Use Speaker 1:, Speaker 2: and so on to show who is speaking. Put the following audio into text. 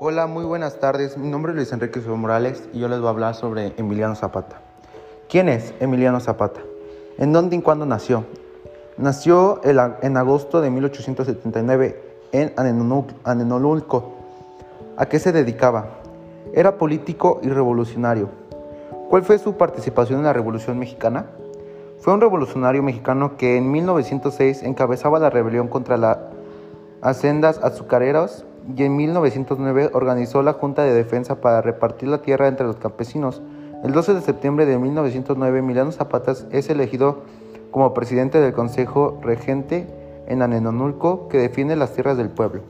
Speaker 1: Hola, muy buenas tardes. Mi nombre es Luis Enrique Morales y yo les voy a hablar sobre Emiliano Zapata. ¿Quién es Emiliano Zapata? ¿En dónde y cuándo nació? Nació en agosto de 1879 en Anenolulco. ¿A qué se dedicaba? Era político y revolucionario. ¿Cuál fue su participación en la Revolución Mexicana? Fue un revolucionario mexicano que en 1906 encabezaba la rebelión contra las hacendas azucareras y en 1909 organizó la Junta de Defensa para repartir la tierra entre los campesinos. El 12 de septiembre de 1909, Milano Zapata es elegido como presidente del Consejo Regente en Anenonulco, que defiende las tierras del pueblo.